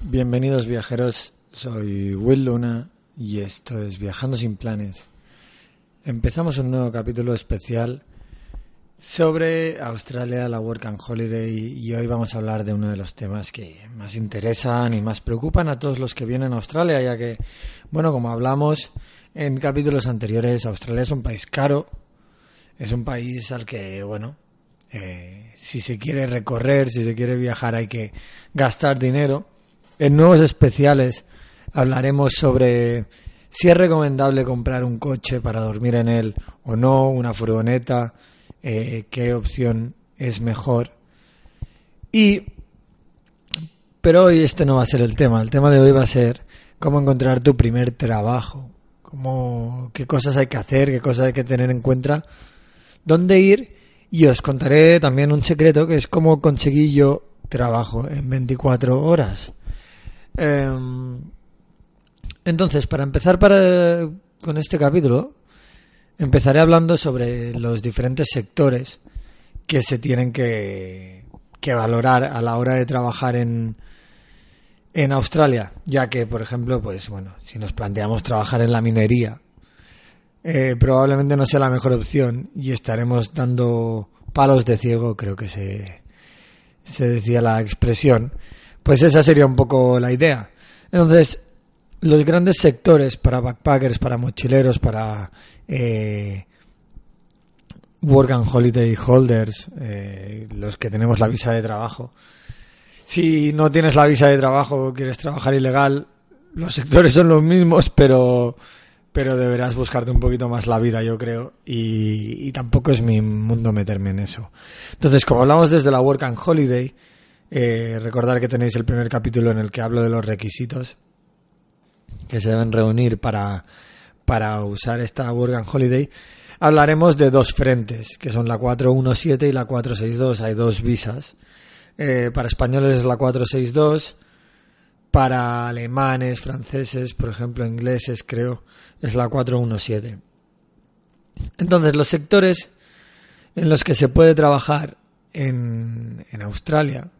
Bienvenidos viajeros, soy Will Luna y esto es Viajando sin planes. Empezamos un nuevo capítulo especial sobre Australia, la Work and Holiday y hoy vamos a hablar de uno de los temas que más interesan y más preocupan a todos los que vienen a Australia, ya que, bueno, como hablamos en capítulos anteriores, Australia es un país caro, es un país al que, bueno, eh, si se quiere recorrer, si se quiere viajar hay que gastar dinero. En nuevos especiales hablaremos sobre si es recomendable comprar un coche para dormir en él o no, una furgoneta, eh, qué opción es mejor. Y, pero hoy este no va a ser el tema. El tema de hoy va a ser cómo encontrar tu primer trabajo, cómo, qué cosas hay que hacer, qué cosas hay que tener en cuenta, dónde ir y os contaré también un secreto que es cómo conseguí yo trabajo en 24 horas. Em, entonces, para empezar para, con este capítulo, empezaré hablando sobre los diferentes sectores que se tienen que, que valorar a la hora de trabajar en, en Australia, ya que, por ejemplo, pues bueno, si nos planteamos trabajar en la minería, eh, probablemente no sea la mejor opción y estaremos dando palos de ciego, creo que se, se decía la expresión, pues esa sería un poco la idea. Entonces, los grandes sectores para backpackers, para mochileros, para eh, work and holiday holders, eh, los que tenemos la visa de trabajo. Si no tienes la visa de trabajo o quieres trabajar ilegal, los sectores son los mismos, pero pero deberás buscarte un poquito más la vida, yo creo, y, tampoco es mi mundo meterme en eso. Entonces, como hablamos desde la Work and Holiday, eh, recordar que tenéis el primer capítulo en el que hablo de los requisitos que se deben reunir para, para usar esta Work and Holiday. Hablaremos de dos frentes, que son la 417 y la 462. Hay dos visas. Eh, para españoles es la 462. Para alemanes, franceses, por ejemplo, ingleses, creo, es la 417. Entonces, los sectores en los que se puede trabajar en, en Australia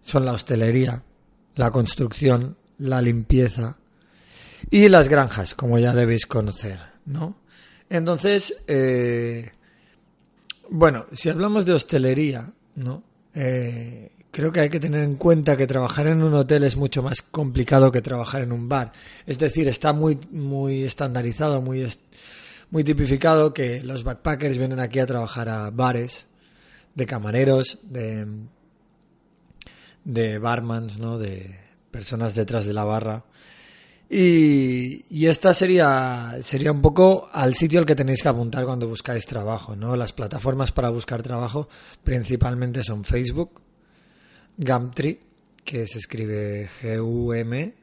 son la hostelería, la construcción, la limpieza y las granjas, como ya debéis conocer, ¿no? Entonces, eh, bueno, si hablamos de hostelería, ¿no? Eh, creo que hay que tener en cuenta que trabajar en un hotel es mucho más complicado que trabajar en un bar. Es decir, está muy, muy estandarizado, muy, muy tipificado que los backpackers vienen aquí a trabajar a bares, de camareros, de, de barmans, ¿no? De personas detrás de la barra. Y, y esta sería, sería un poco al sitio al que tenéis que apuntar cuando buscáis trabajo, ¿no? Las plataformas para buscar trabajo principalmente son Facebook, Gumtree, que se escribe G-U-M-T-R-E-E.com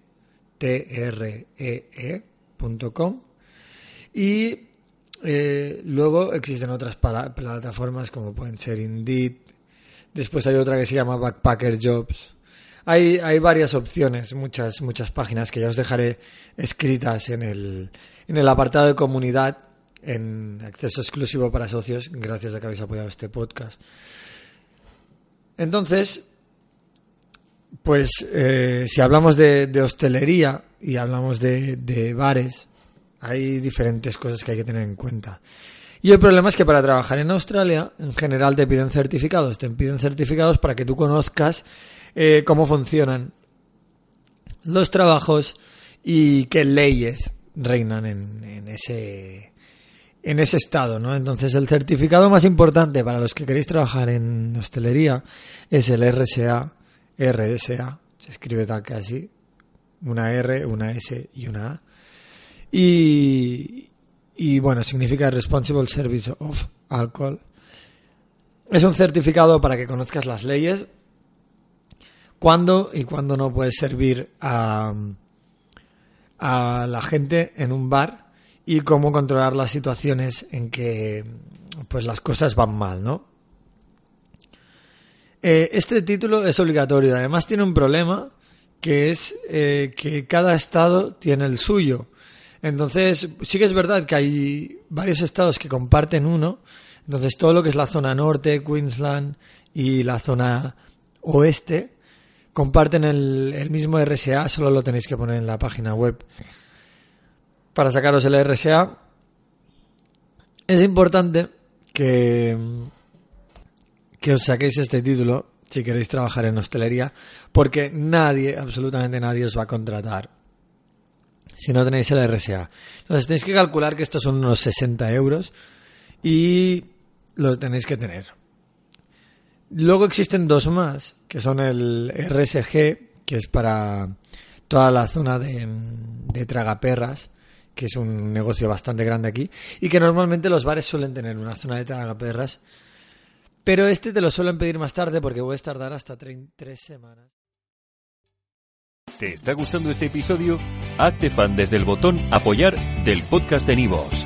y eh, luego existen otras plataformas como pueden ser Indeed, después hay otra que se llama Backpacker Jobs, hay, hay varias opciones, muchas, muchas páginas que ya os dejaré escritas en el, en el apartado de comunidad, en acceso exclusivo para socios, gracias a que habéis apoyado este podcast. Entonces, pues eh, si hablamos de, hostelería y hablamos de, de bares, hay diferentes cosas que hay que tener en cuenta. Y el problema es que para trabajar en Australia, en general te piden certificados. Te piden certificados para que tú conozcas eh, cómo funcionan los trabajos y qué leyes reinan en, en ese en ese estado, ¿no? Entonces el certificado más importante para los que queréis trabajar en hostelería es el RSA, RSA, se escribe tal que así, una R, una S y una A. Y, y bueno, significa Responsible Service of Alcohol. Es un certificado para que conozcas las leyes, cuándo y cuándo no puedes servir a, a la gente en un bar y cómo controlar las situaciones en que pues las cosas van mal, ¿no? Eh, este título es obligatorio. Además tiene un problema que es eh, que cada estado tiene el suyo. Entonces, sí que es verdad que hay varios estados que comparten uno. Entonces, todo lo que es la zona norte, Queensland y la zona oeste comparten el, mismo RSA, solo lo tenéis que poner en la página web para sacaros el RSA. Es importante que, que os saquéis este título si queréis trabajar en hostelería, porque nadie, absolutamente nadie os va a contratar si no tenéis el RSA. Entonces tenéis que calcular que estos son unos 60 euros y lo tenéis que tener. Luego existen dos más, que son el RSG, que es para toda la zona de, tragaperras, que es un negocio bastante grande aquí, y que normalmente los bares suelen tener una zona de tragaperras. Pero este te lo suelen pedir más tarde porque puedes tardar hasta tre- tres semanas. ¿Te está gustando este episodio? Hazte fan desde el botón Apoyar del podcast de Nivos.